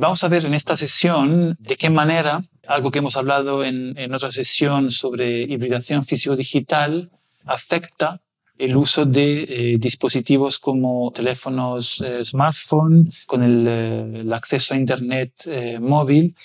Vamos a ver en esta sesión de qué manera, algo que hemos hablado en, otra sesión sobre hibridación físico-digital, afecta el uso de eh, dispositivos como teléfonos eh, smartphone, con el, eh, acceso a Internet móvil,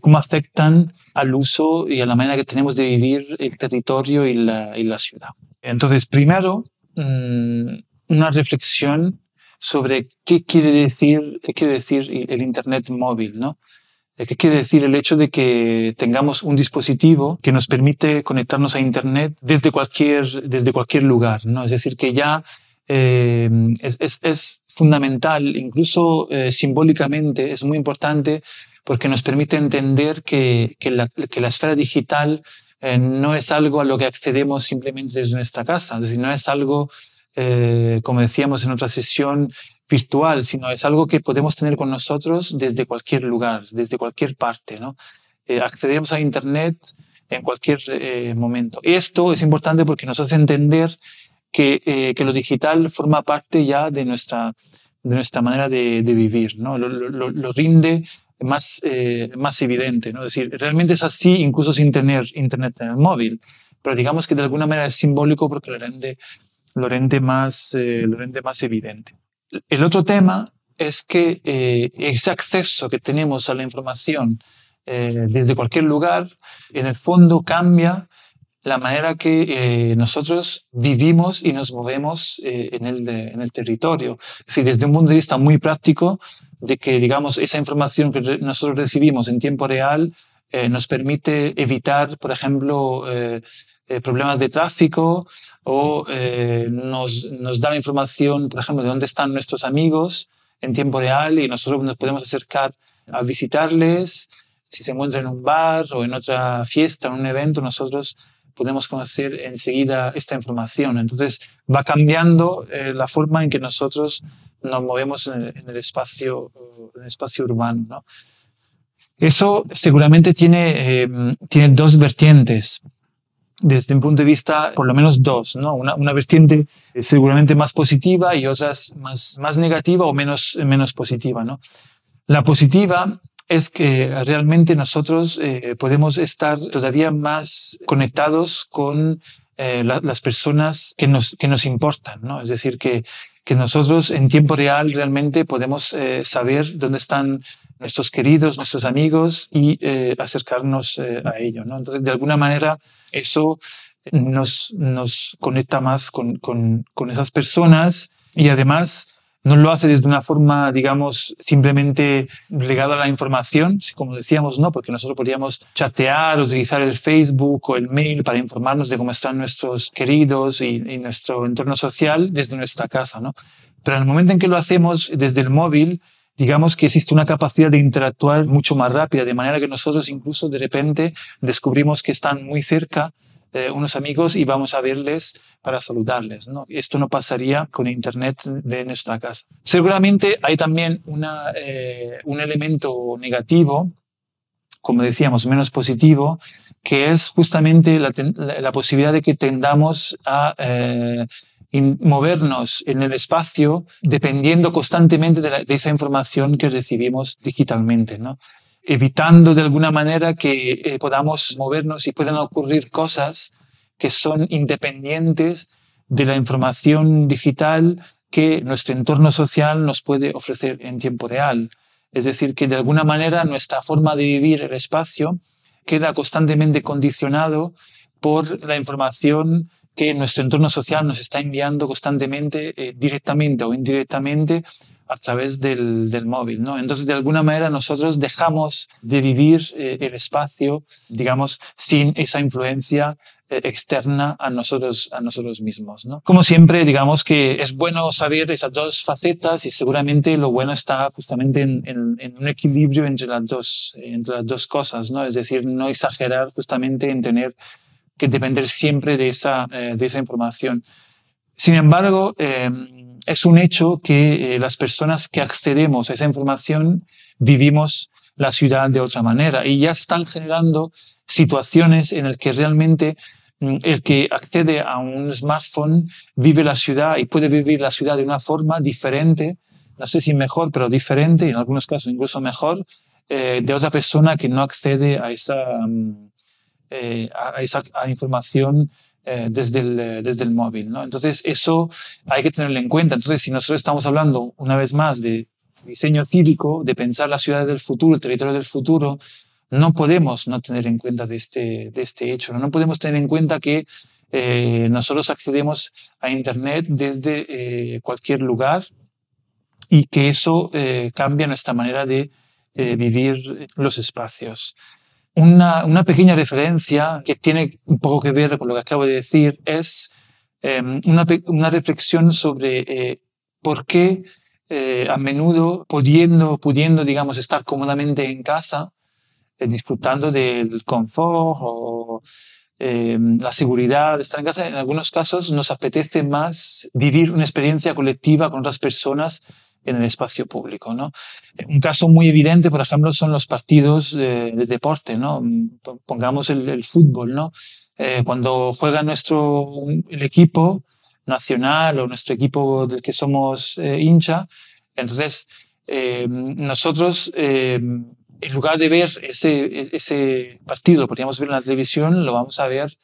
cómo afectan al uso y a la manera que tenemos de vivir el territorio y la, y la ciudad. Entonces, primero, mm, una reflexión sobre qué quiere decir, qué quiere decir el Internet móvil, ¿no? Eh, ¿Qué quiere decir el hecho de que tengamos un dispositivo que nos permite conectarnos a Internet desde cualquier, desde cualquier lugar? ¿no? Es decir, que ya eh, es, es, es, fundamental, incluso eh, simbólicamente, es muy importante porque nos permite entender que, que, la, esfera digital no es algo a lo que accedemos simplemente desde nuestra casa, es no es algo eh, como decíamos en otra sesión, virtual, sino es algo que podemos tener con nosotros desde cualquier lugar, desde cualquier parte. ¿no? Eh, accedemos a Internet en cualquier eh, momento. Esto es importante porque nos hace entender que, eh, que lo digital forma parte ya de nuestra, de nuestra manera de, de vivir, ¿no? lo, lo, lo rinde más, eh, más evidente. ¿no? Es decir, realmente es así incluso sin tener Internet en el móvil, pero digamos que de alguna manera es simbólico porque lo rende lo rende más, eh, más evidente. El otro tema es que eh, ese acceso que tenemos a la información eh, desde cualquier lugar, en el fondo cambia la manera que eh, nosotros vivimos y nos movemos en, el, en el territorio. Es decir, desde un punto de vista muy práctico, de que, digamos, esa información que nosotros recibimos en tiempo real nos permite evitar, por ejemplo, eh, problemas de tráfico o eh, nos, nos da la información, por ejemplo, de dónde están nuestros amigos en tiempo real y nosotros nos podemos acercar a visitarles. Si se encuentran en un bar o en otra fiesta, en un evento, nosotros podemos conocer enseguida esta información. Entonces va cambiando eh, la forma en que nosotros nos movemos en el, en el espacio, en el espacio urbano. ¿no? Eso seguramente tiene, eh, tiene dos vertientes desde un punto de vista, por lo menos dos, ¿no? Una, una vertiente seguramente más positiva y otras más, más negativa o menos, menos positiva, ¿no? La positiva es que realmente nosotros eh, podemos estar todavía más conectados con eh, la, las personas que nos, que nos importan, ¿no? Es decir, que, que nosotros en tiempo real realmente podemos eh, saber dónde están nuestros queridos, nuestros amigos y eh, acercarnos eh, a ellos. ¿no? Entonces, de alguna manera, eso nos, nos conecta más con, con, con esas personas y además no lo hace desde una forma, digamos, simplemente legada a la información, como decíamos, no, porque nosotros podríamos chatear, utilizar el Facebook o el mail para informarnos de cómo están nuestros queridos y, y nuestro entorno social desde nuestra casa, ¿no? Pero en el momento en que lo hacemos desde el móvil, digamos que existe una capacidad de interactuar mucho más rápida, de manera que nosotros incluso de repente descubrimos que están muy cerca eh, unos amigos y vamos a verles para saludarles. ¿no? Esto no pasaría con Internet de nuestra casa. Seguramente hay también una, eh, un elemento negativo, como decíamos, menos positivo, que es justamente la, la posibilidad de que tendamos a eh, movernos en el espacio dependiendo constantemente de, esa información que recibimos digitalmente, ¿no? evitando de alguna manera que eh, podamos movernos y puedan ocurrir cosas que son independientes de la información digital que nuestro entorno social nos puede ofrecer en tiempo real. Es decir, que de alguna manera nuestra forma de vivir el espacio queda constantemente condicionado por la información que nuestro entorno social nos está enviando constantemente, eh, directamente o indirectamente, a través del, móvil. ¿no? Entonces, de alguna manera, nosotros dejamos de vivir eh, el espacio, digamos, sin esa influencia eh, externa a nosotros, a nosotros mismos. ¿no? Como siempre, digamos que es bueno saber esas dos facetas y seguramente lo bueno está justamente en, en, un equilibrio entre las, dos, entre las dos cosas, ¿no? es decir, no exagerar justamente en tener que depender siempre de esa, eh, de esa información. Sin embargo, eh, es un hecho que las personas que accedemos a esa información vivimos la ciudad de otra manera y ya están generando situaciones en las que realmente Mm, el que accede a un smartphone vive la ciudad y puede vivir la ciudad de una forma diferente, no sé si mejor, pero diferente, en algunos casos incluso mejor, eh, de otra persona que no accede a esa, mm, eh, a esa información eh, desde, el, desde el móvil. ¿no? Entonces, eso hay que tenerlo en cuenta. Entonces, si nosotros estamos hablando una vez más de diseño cívico, de pensar la ciudad del futuro, el territorio del futuro, no podemos no tener en cuenta de este, de este hecho, no, podemos tener en cuenta que eh, nosotros accedemos a Internet desde eh, cualquier lugar y que eso eh, cambia nuestra manera de vivir los espacios. Una, pequeña referencia que tiene un poco que ver con lo que acabo de decir es em, una, reflexión sobre por qué a menudo pudiendo, pudiendo, digamos, estar cómodamente en casa, eh, disfrutando del confort o em, la seguridad de estar en casa. En algunos casos nos apetece más vivir una experiencia colectiva con otras personas en el espacio público. ¿no? Un caso muy evidente, por ejemplo, son los partidos de, deporte. ¿no? Pongamos el, fútbol. ¿no? Eh, cuando juega nuestro el equipo nacional o nuestro equipo del que somos eh, hincha, entonces em, nosotros em, en lugar de ver ese, ese partido, podríamos ver en la televisión, lo vamos a ver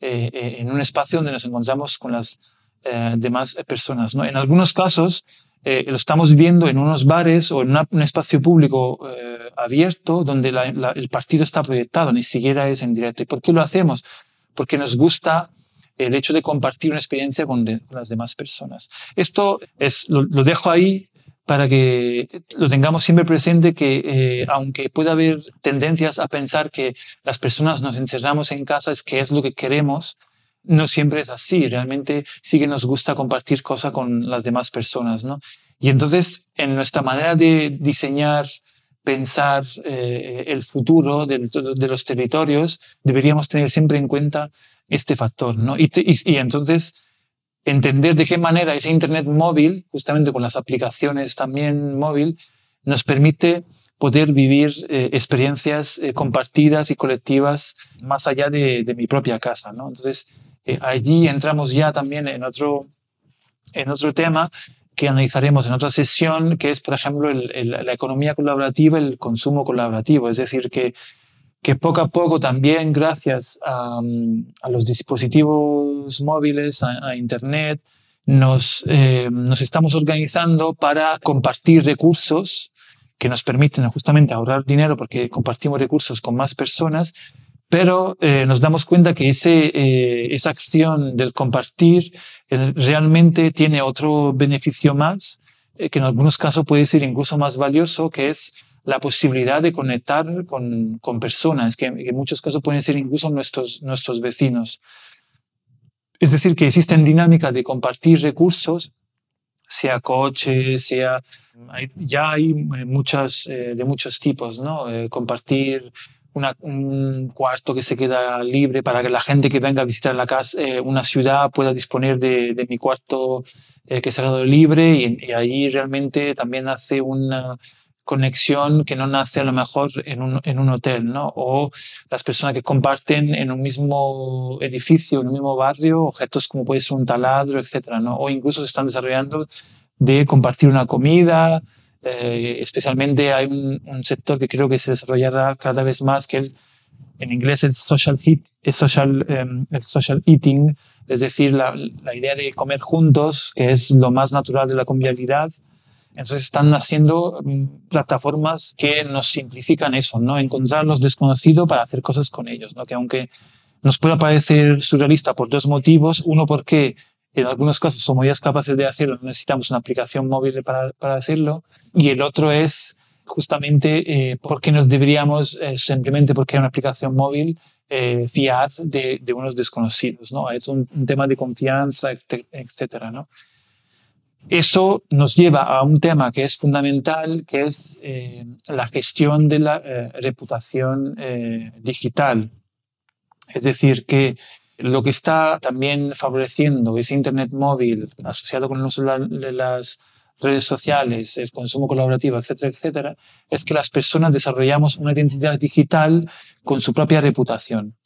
eh, eh, en un espacio donde nos encontramos con las eh, demás personas. ¿no? En algunos casos lo estamos viendo en unos bares o en un espacio público abierto donde el partido está proyectado, ni siquiera es en directo. ¿Y por qué lo hacemos? Porque nos gusta el hecho de compartir una experiencia con, las demás personas. Esto es, lo, lo dejo ahí para que lo tengamos siempre presente que eh, aunque pueda haber tendencias a pensar que las personas nos encerramos en casa es que es lo que queremos, no siempre es así. Realmente sí que nos gusta compartir cosas con las demás personas, ¿no? Y entonces, en nuestra manera de diseñar, pensar eh, el futuro de, de, los territorios, deberíamos tener siempre en cuenta este factor, ¿no? y, y entonces, entender de qué manera ese Internet móvil, justamente con las aplicaciones también móvil, nos permite poder vivir eh, experiencias eh, compartidas y colectivas más allá de, mi propia casa. ¿no? Entonces, eh, allí entramos ya también en otro, en otro tema que analizaremos en otra sesión, que es, por ejemplo, la economía colaborativa, el consumo colaborativo. Es decir, que que poco a poco también gracias a, los dispositivos móviles, a, Internet, nos, eh, nos estamos organizando para compartir recursos que nos permiten justamente ahorrar dinero porque compartimos recursos con más personas, pero eh, nos damos cuenta que ese, eh, esa acción del compartir realmente tiene otro beneficio más, que en algunos casos puede ser incluso más valioso, que es la posibilidad de conectar con, con personas, que, en muchos casos pueden ser incluso nuestros, nuestros vecinos. Es decir, que existen dinámicas de compartir recursos, sea coche, sea... ya hay muchas, eh, de muchos tipos, ¿no? Eh, compartir una, un cuarto que se queda libre para que la gente que venga a visitar la casa, eh, una ciudad pueda disponer de, mi cuarto que se ha quedado libre y, y ahí realmente también hace una conexión que no nace a lo mejor en un, en un hotel, ¿no? O las personas que comparten en un mismo edificio, en un mismo barrio, objetos como puede ser un taladro, etcétera, ¿no? O incluso se están desarrollando de compartir una comida, eh, especialmente hay un, sector que creo que se desarrollará cada vez más, que el, en inglés el social, social, um, el social eating, es decir, la, la idea de comer juntos, que es lo más natural de la convivialidad, entonces están naciendo mm, plataformas que nos simplifican eso, ¿no? Encontrar los desconocidos para hacer cosas con ellos, ¿no? Que aunque nos puede parecer surrealista por dos motivos. Uno, porque en algunos casos somos ya capaces de hacerlo, necesitamos una aplicación móvil para, para hacerlo. Y el otro es justamente eh, porque nos deberíamos, eh, simplemente porque hay una aplicación móvil, eh, fiar de, de, unos desconocidos. ¿no? Es un, un tema de confianza, etcétera. ¿no? Eso nos lleva a un tema que es fundamental, que es eh, la gestión de la eh, reputación eh, digital. Es decir, que lo que está también favoreciendo ese Internet móvil asociado con las redes sociales, el consumo colaborativo, etcétera, etcétera, es que las personas desarrollamos una identidad digital con su propia reputación.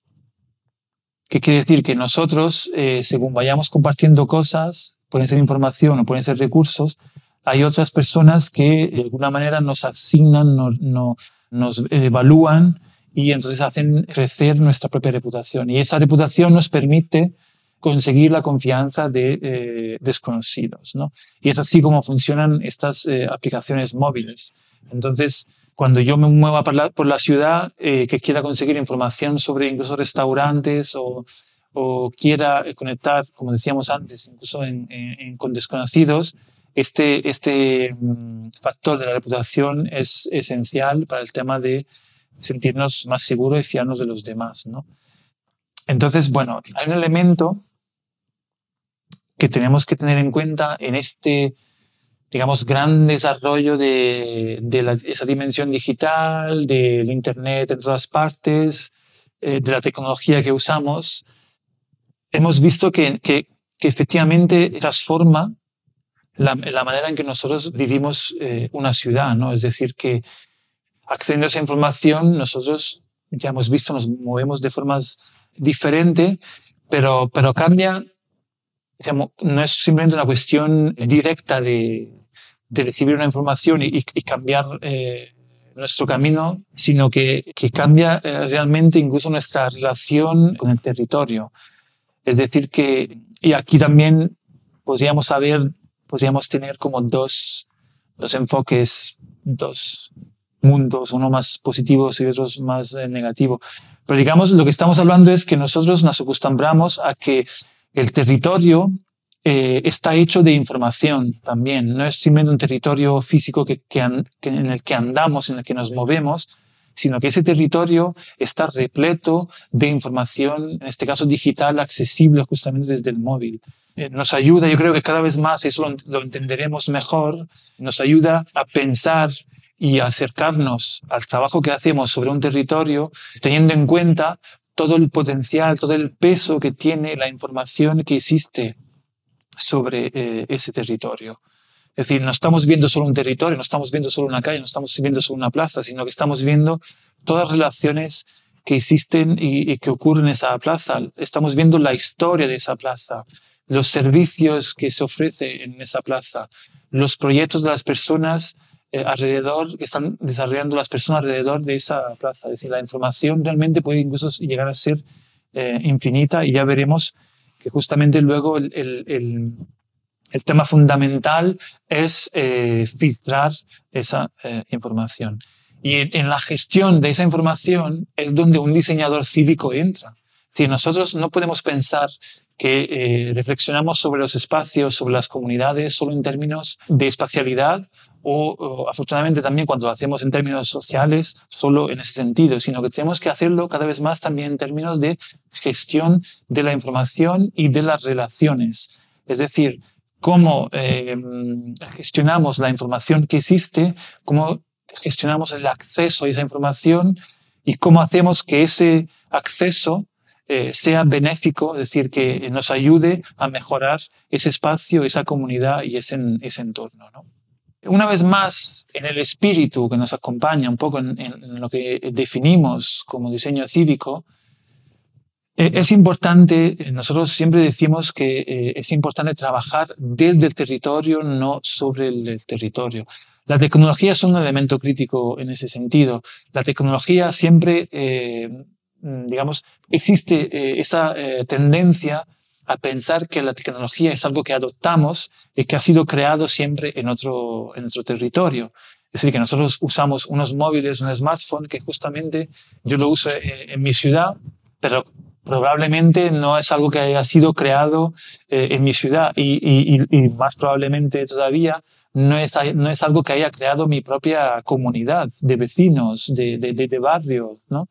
¿Qué quiere decir? Que nosotros, según vayamos compartiendo cosas, pueden ser información o pueden ser recursos, hay otras personas que de alguna manera nos asignan, no, nos evalúan y entonces hacen crecer nuestra propia reputación. Y esa reputación nos permite conseguir la confianza de eh, desconocidos. ¿no? Y es así como funcionan estas eh, aplicaciones móviles. Entonces, cuando yo me muevo por la, por la ciudad, eh, que quiera conseguir información sobre incluso restaurantes o o quiera conectar, como decíamos antes, incluso con desconocidos, este, este mm, factor de la reputación es esencial para el tema de sentirnos más seguros y fiarnos de los demás. ¿no? Entonces, bueno, hay un elemento que tenemos que tener en cuenta en este, digamos, gran desarrollo de, de esa dimensión digital, del Internet en todas partes, eh, de la tecnología que usamos, hemos visto que, que, que efectivamente transforma la, la, manera en que nosotros vivimos eh, una ciudad, ¿no? Es decir, que accediendo a esa información, nosotros ya hemos visto, nos movemos de formas diferentes, pero, pero cambia, digamos, no es simplemente una cuestión directa de, de recibir una información y, y cambiar eh, nuestro camino, sino que, que cambia eh, realmente incluso nuestra relación con el territorio. Es decir, que, y aquí también podríamos saber, podríamos tener como dos, dos enfoques, dos mundos, uno más positivo y otro más eh, negativo. Pero digamos, lo que estamos hablando es que nosotros nos acostumbramos a que el territorio eh, está hecho de información también. No es simplemente un territorio físico que, que, en el que andamos, en el que nos movemos, sino que ese territorio está repleto de información, en este caso digital, accesible justamente desde el móvil. Eh, nos ayuda, yo creo que cada vez más, eso lo, entenderemos mejor, nos ayuda a pensar y acercarnos al trabajo que hacemos sobre un territorio, teniendo en cuenta todo el potencial, todo el peso que tiene la información que existe sobre eh, ese territorio. Es decir, no estamos viendo solo un territorio, no estamos viendo solo una calle, no estamos viendo solo una plaza, sino que estamos viendo todas las relaciones que existen y, que ocurren en esa plaza. Estamos viendo la historia de esa plaza, los servicios que se ofrecen en esa plaza, los proyectos de las personas eh, alrededor, que están desarrollando las personas alrededor de esa plaza. Es decir, la información realmente puede incluso llegar a ser eh, infinita y ya veremos que justamente luego el, el el tema fundamental es eh, filtrar esa eh, información. Y en, la gestión de esa información es donde un diseñador cívico entra. Si nosotros no podemos pensar que eh, reflexionamos sobre los espacios, sobre las comunidades, solo en términos de espacialidad o, o, afortunadamente también cuando lo hacemos en términos sociales, solo en ese sentido, sino que tenemos que hacerlo cada vez más también en términos de gestión de la información y de las relaciones. Es decir, cómo eh, gestionamos la información que existe, cómo gestionamos el acceso a esa información y cómo hacemos que ese acceso eh, sea benéfico, es decir, que nos ayude a mejorar ese espacio, esa comunidad y ese, ese entorno. ¿no? Una vez más, en el espíritu que nos acompaña un poco en, lo que definimos como diseño cívico, eh, es importante, eh, nosotros siempre decimos que eh, es importante trabajar desde el territorio, no sobre el territorio. La tecnología es un elemento crítico en ese sentido. La tecnología siempre, mm, digamos, existe esa tendencia a pensar que la tecnología es algo que adoptamos y que ha sido creado siempre en otro, en otro territorio. Es decir, que nosotros usamos unos móviles, un smartphone, que justamente yo lo uso en mi ciudad, pero probablemente no es algo que haya sido creado eh, en mi ciudad y, más probablemente todavía no es, no es algo que haya creado mi propia comunidad de vecinos, de, de, de, barrio, ¿no?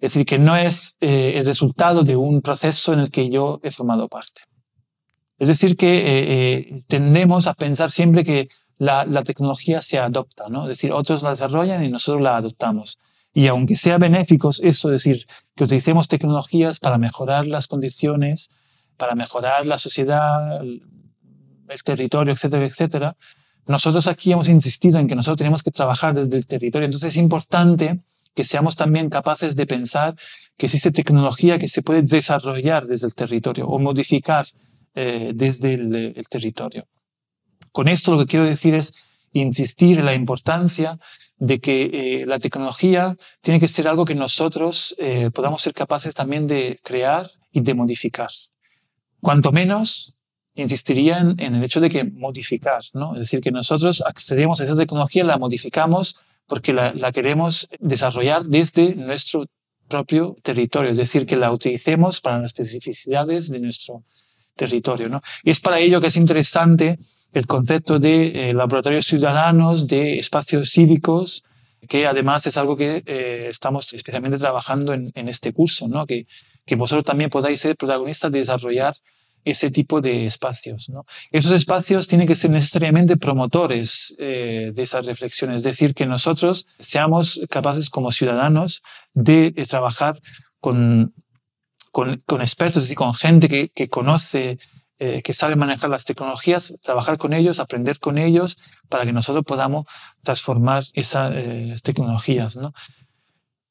Es decir, que no es eh, el resultado de un proceso en el que yo he formado parte. Es decir, que eh, tendemos a pensar siempre que la, la, tecnología se adopta, ¿no? Es decir, otros la desarrollan y nosotros la adoptamos. Y aunque sea benéficos, eso es decir, que utilicemos tecnologías para mejorar las condiciones, para mejorar la sociedad, el territorio, etcétera, etcétera, nosotros aquí hemos insistido en que nosotros tenemos que trabajar desde el territorio. Entonces es importante que seamos también capaces de pensar que existe tecnología que se puede desarrollar desde el territorio o modificar eh, desde el, el territorio. Con esto lo que quiero decir es insistir en la importancia de que eh, la tecnología tiene que ser algo que nosotros eh, podamos ser capaces también de crear y de modificar. Cuanto menos, insistiría en, el hecho de que modificar, ¿no? Es decir, que nosotros accedemos a esa tecnología, la modificamos porque la, la queremos desarrollar desde nuestro propio territorio, es decir, que la utilicemos para las especificidades de nuestro territorio, ¿no? Y es para ello que es interesante el concepto de eh, laboratorios ciudadanos, de espacios cívicos, que además es algo que eh, estamos especialmente trabajando en, en, este curso, ¿no? que, que vosotros también podáis ser protagonistas de desarrollar ese tipo de espacios. ¿no? Esos espacios tienen que ser necesariamente promotores eh, de esas reflexiones, es decir, que nosotros seamos capaces como ciudadanos de trabajar con, con, expertos y con gente que, conoce eh, que sabe manejar las tecnologías, trabajar con ellos, aprender con ellos, para que nosotros podamos transformar esas eh, tecnologías. ¿no?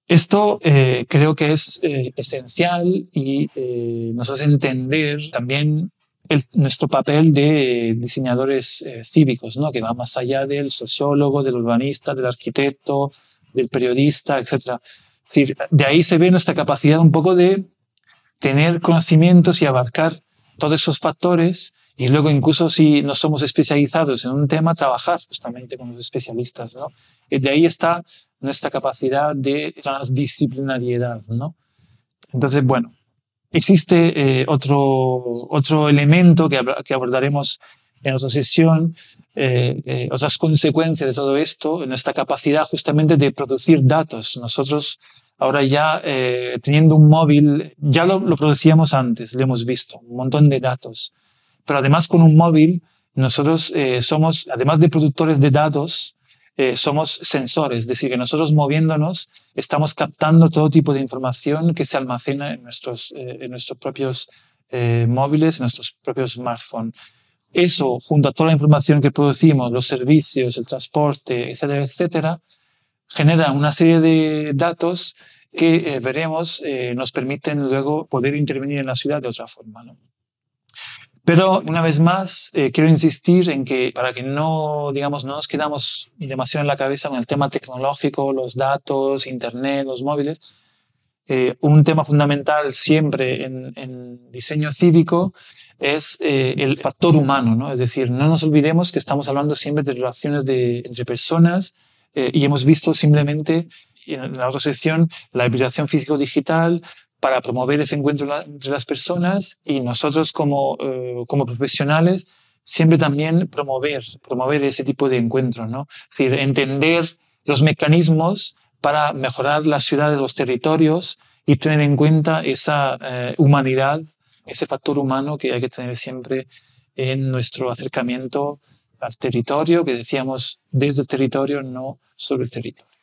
Esto eh, creo que es eh, esencial y eh, nos hace entender también el, nuestro papel de diseñadores cívicos, ¿no? que va más allá del sociólogo, del urbanista, del arquitecto, del periodista, etc. Es decir, de ahí se ve nuestra capacidad un poco de tener conocimientos y abarcar todos esos factores y luego incluso si no somos especializados en un tema, trabajar justamente con los especialistas. ¿no? Y de ahí está nuestra capacidad de transdisciplinariedad. ¿no? Entonces, bueno, existe eh, otro, otro elemento que, que abordaremos en otra sesión, eh, eh, otras consecuencias de todo esto, nuestra capacidad justamente de producir datos. Nosotros Ahora ya eh, teniendo un móvil, ya lo, lo, producíamos antes, lo hemos visto, un montón de datos. Pero además con un móvil, nosotros eh, somos, además de productores de datos, eh, somos sensores, es decir, que nosotros moviéndonos estamos captando todo tipo de información que se almacena en nuestros, eh, en nuestros propios eh, móviles, en nuestros propios smartphones. Eso, junto a toda la información que producimos, los servicios, el transporte, etcétera, etcétera, genera una serie de datos que eh, veremos eh, nos permiten luego poder intervenir en la ciudad de otra forma. ¿no? Pero una vez más, eh, quiero insistir en que para que no, digamos, no nos quedamos demasiado en la cabeza con el tema tecnológico, los datos, Internet, los móviles, eh, un tema fundamental siempre en, en diseño cívico es eh, el factor humano, ¿no? Es decir, no nos olvidemos que estamos hablando siempre de relaciones de, entre personas, eh, y hemos visto simplemente en la otra sección la hibridación físico-digital para promover ese encuentro entre las personas y nosotros como, eh, como profesionales siempre también promover, promover ese tipo de encuentros, ¿no? Es decir, entender los mecanismos para mejorar las ciudades, los territorios y tener en cuenta esa eh, humanidad, ese factor humano que hay que tener siempre en nuestro acercamiento al territorio, que decíamos desde el territorio, no sobre el territorio.